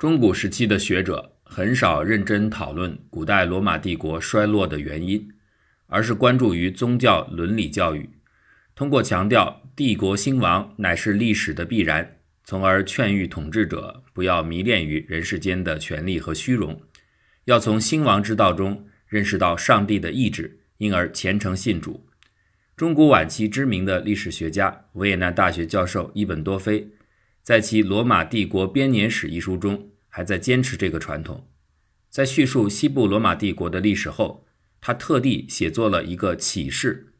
中古时期的学者很少认真讨论古代罗马帝国衰落的原因，而是关注于宗教伦理教育，通过强调帝国兴亡乃是历史的必然，从而劝喻统治者不要迷恋于人世间的权力和虚荣，要从兴亡之道中认识到上帝的意志，因而虔诚信主。中古晚期知名的历史学家、维也纳大学教授伊本多菲。在其《罗马帝国编年史》一书中，还在坚持这个传统。在叙述西部罗马帝国的历史后，他特地写作了一个启示：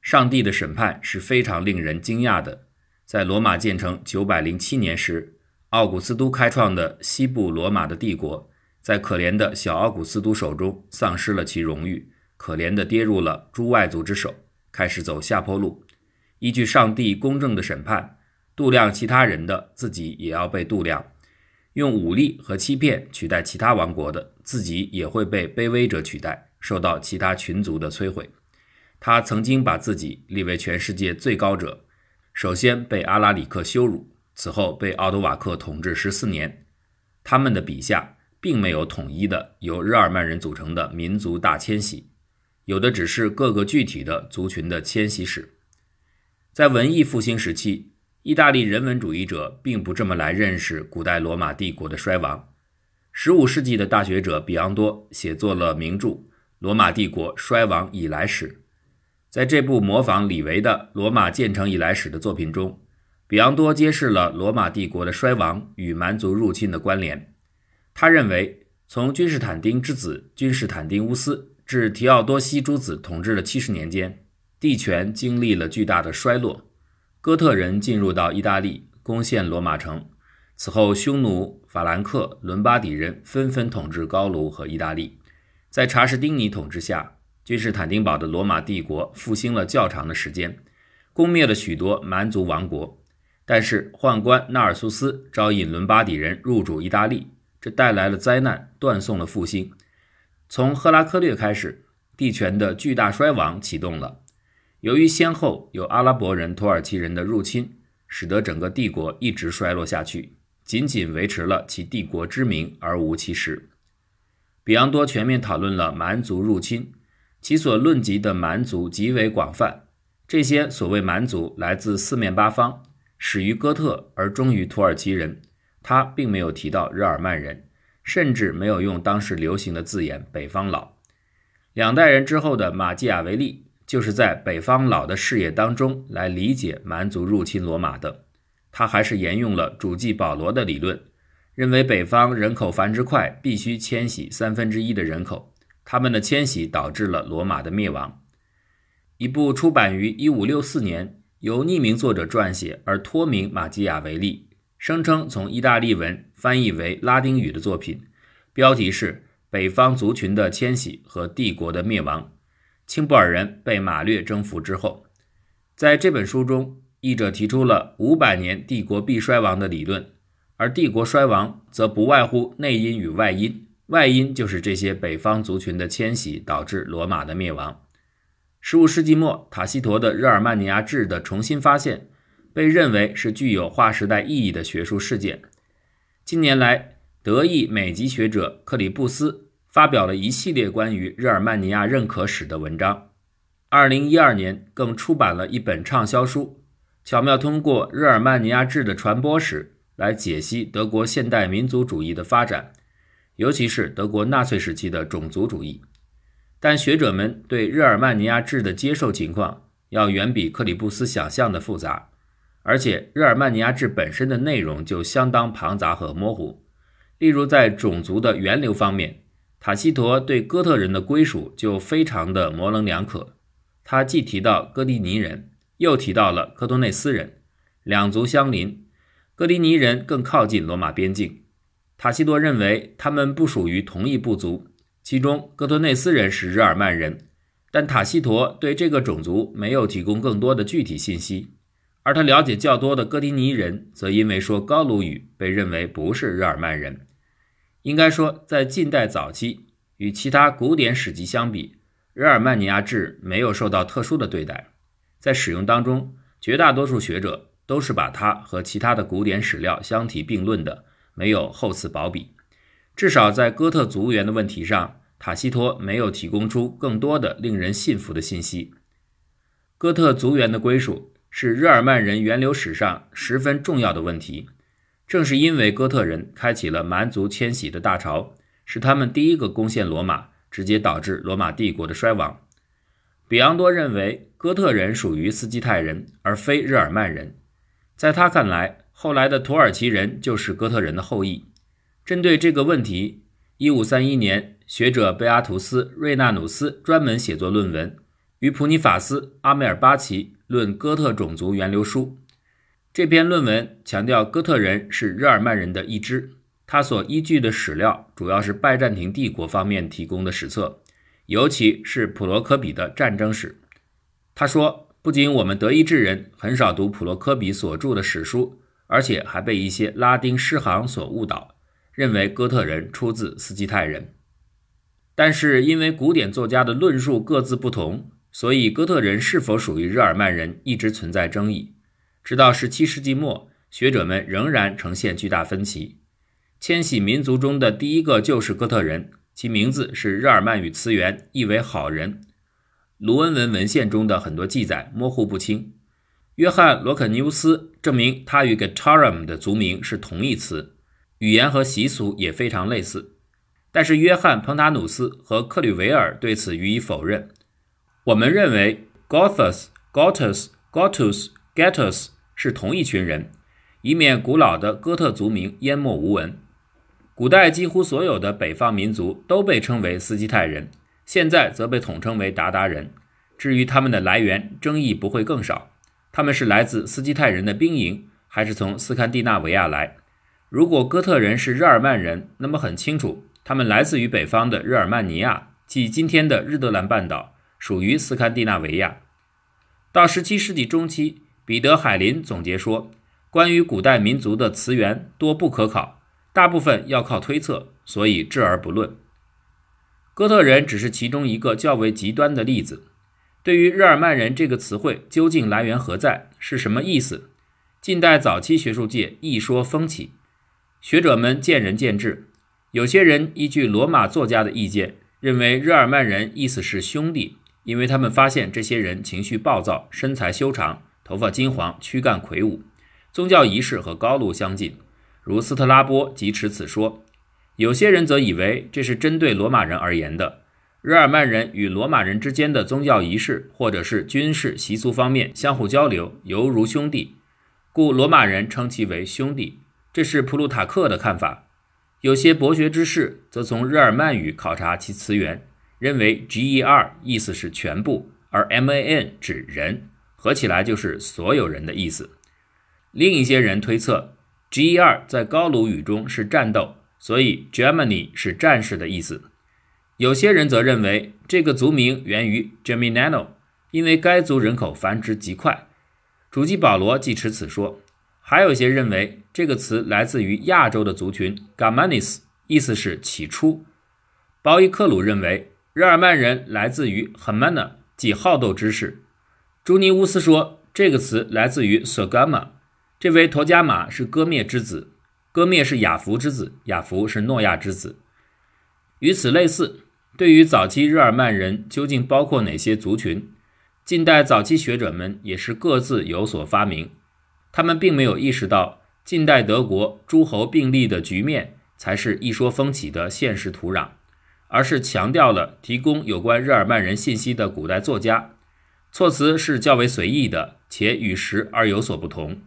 上帝的审判是非常令人惊讶的。在罗马建成907年时，奥古斯都开创的西部罗马的帝国，在可怜的小奥古斯都手中丧失了其荣誉，可怜地跌入了诸外族之手，开始走下坡路。依据上帝公正的审判。度量其他人的，自己也要被度量；用武力和欺骗取代其他王国的，自己也会被卑微者取代，受到其他群族的摧毁。他曾经把自己立为全世界最高者，首先被阿拉里克羞辱，此后被奥多瓦克统治十四年。他们的笔下并没有统一的由日耳曼人组成的民族大迁徙，有的只是各个具体的族群的迁徙史。在文艺复兴时期。意大利人文主义者并不这么来认识古代罗马帝国的衰亡。15世纪的大学者比昂多写作了名著《罗马帝国衰亡以来史》。在这部模仿李维的《罗马建成以来史》的作品中，比昂多揭示了罗马帝国的衰亡与蛮族入侵的关联。他认为，从君士坦丁之子君士坦丁乌斯至提奥多西诸子统治的七十年间，帝权经历了巨大的衰落。哥特人进入到意大利，攻陷罗马城。此后，匈奴、法兰克、伦巴底人纷纷统治高卢和意大利。在查士丁尼统治下，君士坦丁堡的罗马帝国复兴了较长的时间，攻灭了许多蛮族王国。但是，宦官纳尔苏斯招引伦巴底人入主意大利，这带来了灾难，断送了复兴。从赫拉克略开始，帝权的巨大衰亡启动了。由于先后有阿拉伯人、土耳其人的入侵，使得整个帝国一直衰落下去，仅仅维持了其帝国之名而无其实。比昂多全面讨论了蛮族入侵，其所论及的蛮族极为广泛。这些所谓蛮族来自四面八方，始于哥特而终于土耳其人。他并没有提到日耳曼人，甚至没有用当时流行的字眼“北方佬”。两代人之后的马基雅维利。就是在北方佬的视野当中来理解蛮族入侵罗马的，他还是沿用了主祭保罗的理论，认为北方人口繁殖快，必须迁徙三分之一的人口，他们的迁徙导致了罗马的灭亡。一部出版于1564年，由匿名作者撰写而托名马基雅维利，声称从意大利文翻译为拉丁语的作品，标题是《北方族群的迁徙和帝国的灭亡》。青布尔人被马略征服之后，在这本书中，译者提出了五百年帝国必衰亡的理论，而帝国衰亡则不外乎内因与外因，外因就是这些北方族群的迁徙导致罗马的灭亡。十五世纪末，塔西佗的日耳曼尼亚志的重新发现，被认为是具有划时代意义的学术事件。近年来，德意美籍学者克里布斯。发表了一系列关于日耳曼尼亚认可史的文章。二零一二年，更出版了一本畅销书，巧妙通过日耳曼尼亚制的传播史来解析德国现代民族主义的发展，尤其是德国纳粹时期的种族主义。但学者们对日耳曼尼亚制的接受情况要远比克里布斯想象的复杂，而且日耳曼尼亚制本身的内容就相当庞杂和模糊。例如，在种族的源流方面。塔西佗对哥特人的归属就非常的模棱两可，他既提到哥迪尼人，又提到了科多内斯人，两族相邻，哥迪尼人更靠近罗马边境。塔西佗认为他们不属于同一部族，其中哥多内斯人是日耳曼人，但塔西佗对这个种族没有提供更多的具体信息，而他了解较多的哥迪尼人则因为说高卢语被认为不是日耳曼人。应该说，在近代早期，与其他古典史籍相比，日耳曼尼亚志没有受到特殊的对待。在使用当中，绝大多数学者都是把它和其他的古典史料相提并论的，没有厚此薄彼。至少在哥特族源的问题上，塔西佗没有提供出更多的令人信服的信息。哥特族源的归属是日耳曼人源流史上十分重要的问题。正是因为哥特人开启了蛮族迁徙的大潮，是他们第一个攻陷罗马，直接导致罗马帝国的衰亡。比昂多认为哥特人属于斯基泰人，而非日耳曼人。在他看来，后来的土耳其人就是哥特人的后裔。针对这个问题，一五三一年，学者贝阿图斯·瑞纳努斯专门写作论文，与普尼法斯·阿梅尔巴奇论哥特种族源流书。这篇论文强调哥特人是日耳曼人的一支，他所依据的史料主要是拜占庭帝国方面提供的史册，尤其是普罗科比的战争史。他说，不仅我们德意志人很少读普罗科比所著的史书，而且还被一些拉丁诗行所误导。认为哥特人出自斯基泰人，但是因为古典作家的论述各自不同，所以哥特人是否属于日耳曼人一直存在争议。直到17世纪末，学者们仍然呈现巨大分歧。迁徙民族中的第一个就是哥特人，其名字是日耳曼语词源，意为好人。卢恩文文献中的很多记载模糊不清。约翰·罗肯尼乌斯证明他与 Getarum 的族名是同义词。语言和习俗也非常类似，但是约翰·彭塔努斯和克吕维尔对此予以否认。我们认为 Gothus、Gotus、Gotus、Getus 是同一群人，以免古老的哥特族名淹没无闻。古代几乎所有的北方民族都被称为斯基泰人，现在则被统称为鞑靼人。至于他们的来源，争议不会更少。他们是来自斯基泰人的兵营，还是从斯堪的纳维亚来？如果哥特人是日耳曼人，那么很清楚，他们来自于北方的日耳曼尼亚，即今天的日德兰半岛，属于斯堪的纳维亚。到17世纪中期，彼得·海林总结说，关于古代民族的词源多不可考，大部分要靠推测，所以置而不论。哥特人只是其中一个较为极端的例子。对于日耳曼人这个词汇究竟来源何在，是什么意思？近代早期学术界一说风起。学者们见仁见智，有些人依据罗马作家的意见，认为日耳曼人意思是兄弟，因为他们发现这些人情绪暴躁，身材修长，头发金黄，躯干魁梧，宗教仪式和高卢相近，如斯特拉波即持此说。有些人则以为这是针对罗马人而言的，日耳曼人与罗马人之间的宗教仪式或者是军事习俗方面相互交流，犹如兄弟，故罗马人称其为兄弟。这是普鲁塔克的看法，有些博学之士则从日耳曼语考察其词源，认为 G-E-R 意思是全部，而 M-A-N 指人，合起来就是所有人的意思。另一些人推测，G-E-R 在高卢语中是战斗，所以 Germany 是战士的意思。有些人则认为这个族名源于 Germinano，因为该族人口繁殖极快。主机保罗既持此说。还有些认为这个词来自于亚洲的族群 Germanis，意思是起初。鲍伊克鲁认为日耳曼人来自于 Hermana，即好斗之士。朱尼乌斯说这个词来自于 Sogama，这位陀加马是戈灭之子，戈灭是雅弗之子，雅弗是诺亚之子。与此类似，对于早期日耳曼人究竟包括哪些族群，近代早期学者们也是各自有所发明。他们并没有意识到，近代德国诸侯并立的局面才是一说风起的现实土壤，而是强调了提供有关日耳曼人信息的古代作家，措辞是较为随意的，且与时而有所不同。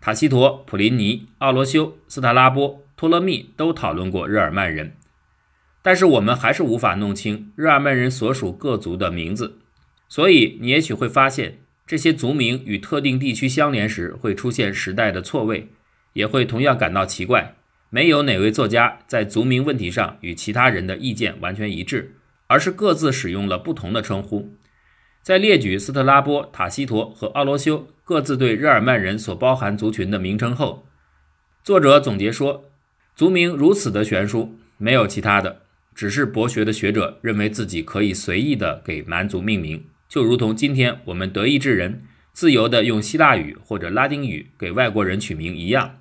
塔西佗、普林尼、奥罗修、斯特拉波、托勒密都讨论过日耳曼人，但是我们还是无法弄清日耳曼人所属各族的名字，所以你也许会发现。这些族名与特定地区相连时会出现时代的错位，也会同样感到奇怪。没有哪位作家在族名问题上与其他人的意见完全一致，而是各自使用了不同的称呼。在列举斯特拉波、塔西佗和奥罗修各自对日耳曼人所包含族群的名称后，作者总结说：族名如此的悬殊，没有其他的，只是博学的学者认为自己可以随意的给蛮族命名。就如同今天我们德意志人自由的用希腊语或者拉丁语给外国人取名一样，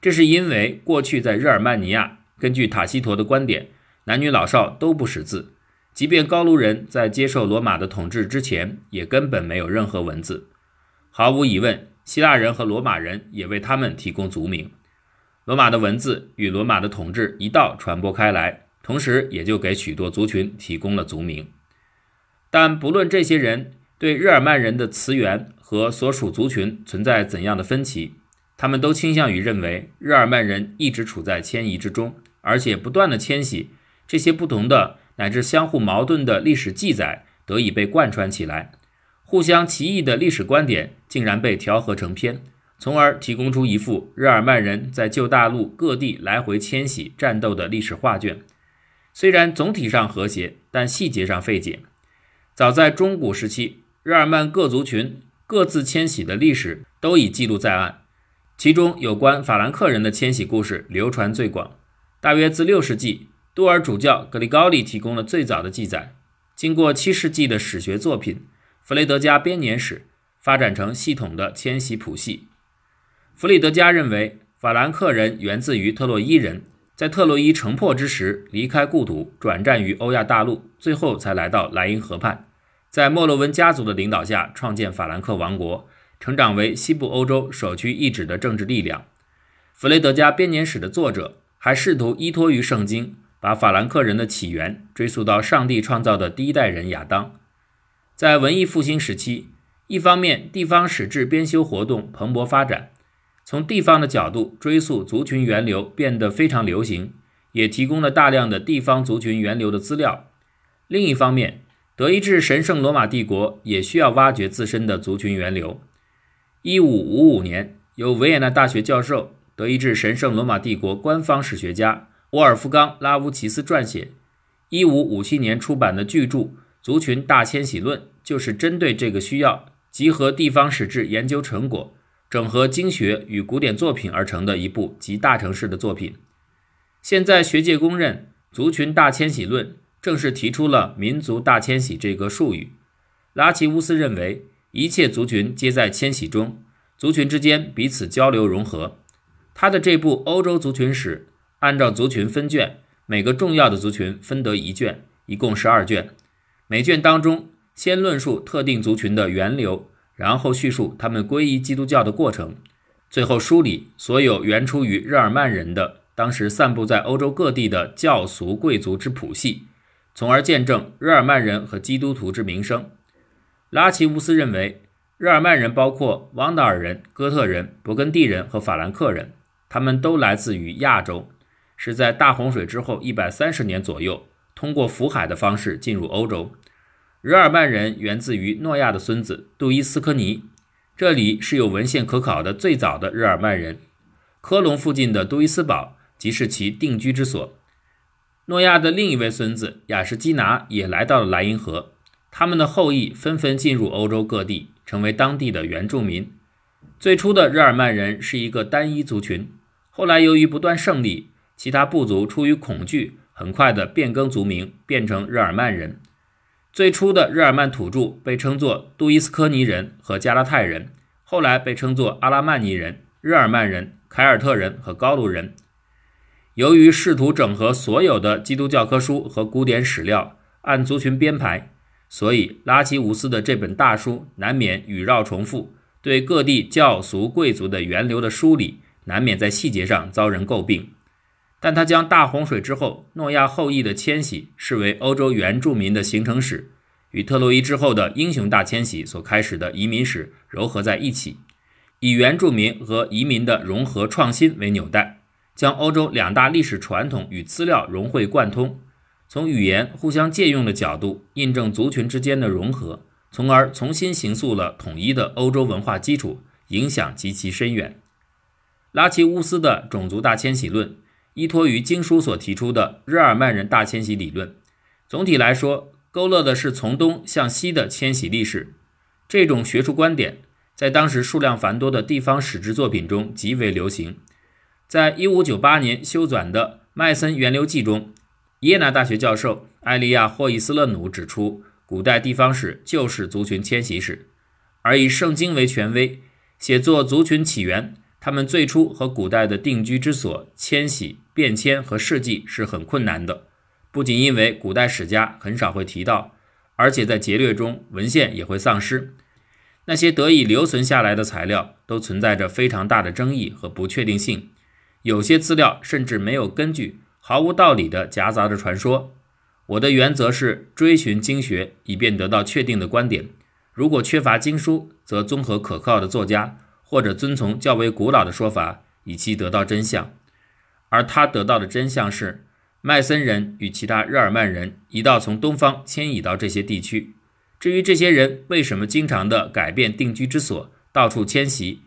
这是因为过去在日耳曼尼亚，根据塔西佗的观点，男女老少都不识字，即便高卢人在接受罗马的统治之前，也根本没有任何文字。毫无疑问，希腊人和罗马人也为他们提供族名。罗马的文字与罗马的统治一道传播开来，同时也就给许多族群提供了族名。但不论这些人对日耳曼人的词源和所属族群存在怎样的分歧，他们都倾向于认为日耳曼人一直处在迁移之中，而且不断的迁徙。这些不同的乃至相互矛盾的历史记载得以被贯穿起来，互相歧义的历史观点竟然被调和成篇，从而提供出一幅日耳曼人在旧大陆各地来回迁徙战斗的历史画卷。虽然总体上和谐，但细节上费解。早在中古时期，日耳曼各族群各自迁徙的历史都已记录在案，其中有关法兰克人的迁徙故事流传最广。大约自六世纪，多尔主教格里高利提供了最早的记载。经过七世纪的史学作品《弗雷德加编年史》，发展成系统的迁徙谱系。弗里德加认为，法兰克人源自于特洛伊人。在特洛伊城破之时，离开故土，转战于欧亚大陆，最后才来到莱茵河畔，在莫洛温家族的领导下创建法兰克王国，成长为西部欧洲首屈一指的政治力量。弗雷德加编年史的作者还试图依托于圣经，把法兰克人的起源追溯到上帝创造的第一代人亚当。在文艺复兴时期，一方面地方史志编修活动蓬勃发展。从地方的角度追溯族群源流变得非常流行，也提供了大量的地方族群源流的资料。另一方面，德意志神圣罗马帝国也需要挖掘自身的族群源流。一五五五年，由维也纳大学教授、德意志神圣罗马帝国官方史学家沃尔夫冈·拉乌齐斯撰写，一五五七年出版的巨著《族群大迁徙论》，就是针对这个需要，集合地方史志研究成果。整合经学与古典作品而成的一部集大成式的作品。现在学界公认，族群大迁徙论正是提出了民族大迁徙这个术语。拉齐乌斯认为，一切族群皆在迁徙中，族群之间彼此交流融合。他的这部欧洲族群史按照族群分卷，每个重要的族群分得一卷，一共十二卷。每卷当中先论述特定族群的源流。然后叙述他们皈依基督教的过程，最后梳理所有原出于日耳曼人的当时散布在欧洲各地的教俗贵族之谱系，从而见证日耳曼人和基督徒之名声。拉齐乌斯认为，日耳曼人包括汪达尔人、哥特人、勃艮第人和法兰克人，他们都来自于亚洲，是在大洪水之后一百三十年左右，通过浮海的方式进入欧洲。日耳曼人源自于诺亚的孙子杜伊斯科尼，这里是有文献可考的最早的日耳曼人。科隆附近的杜伊斯堡即是其定居之所。诺亚的另一位孙子雅什基拿也来到了莱茵河，他们的后裔纷纷进入欧洲各地，成为当地的原住民。最初的日耳曼人是一个单一族群，后来由于不断胜利，其他部族出于恐惧，很快的变更族名，变成日耳曼人。最初的日耳曼土著被称作杜伊斯科尼人和加拉泰人，后来被称作阿拉曼尼人、日耳曼人、凯尔特人和高卢人。由于试图整合所有的基督教科书和古典史料，按族群编排，所以拉齐乌斯的这本大书难免语绕重复，对各地教俗贵族的源流的梳理，难免在细节上遭人诟病。但他将大洪水之后诺亚后裔的迁徙视为欧洲原住民的形成史，与特洛伊之后的英雄大迁徙所开始的移民史糅合在一起，以原住民和移民的融合创新为纽带，将欧洲两大历史传统与资料融会贯通，从语言互相借用的角度印证族群之间的融合，从而重新形塑了统一的欧洲文化基础，影响极其深远。拉齐乌斯的种族大迁徙论。依托于经书所提出的日耳曼人大迁徙理论，总体来说勾勒的是从东向西的迁徙历史。这种学术观点在当时数量繁多的地方史志作品中极为流行。在一五九八年修纂的《麦森源流记》中，耶拿大学教授艾利亚·霍伊斯勒努指出，古代地方史就是族群迁徙史，而以圣经为权威，写作族群起源。他们最初和古代的定居之所迁徙、变迁和事迹是很困难的，不仅因为古代史家很少会提到，而且在劫掠中文献也会丧失。那些得以留存下来的材料都存在着非常大的争议和不确定性，有些资料甚至没有根据，毫无道理的夹杂着传说。我的原则是追寻经学，以便得到确定的观点。如果缺乏经书，则综合可靠的作家。或者遵从较为古老的说法，以期得到真相，而他得到的真相是，麦森人与其他日耳曼人一道从东方迁移到这些地区。至于这些人为什么经常的改变定居之所，到处迁徙，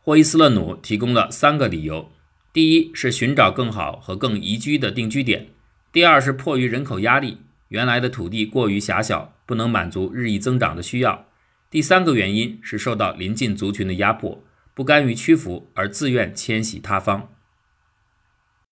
霍伊斯勒努提供了三个理由：第一是寻找更好和更宜居的定居点；第二是迫于人口压力，原来的土地过于狭小，不能满足日益增长的需要；第三个原因是受到邻近族群的压迫。不甘于屈服而自愿迁徙他方。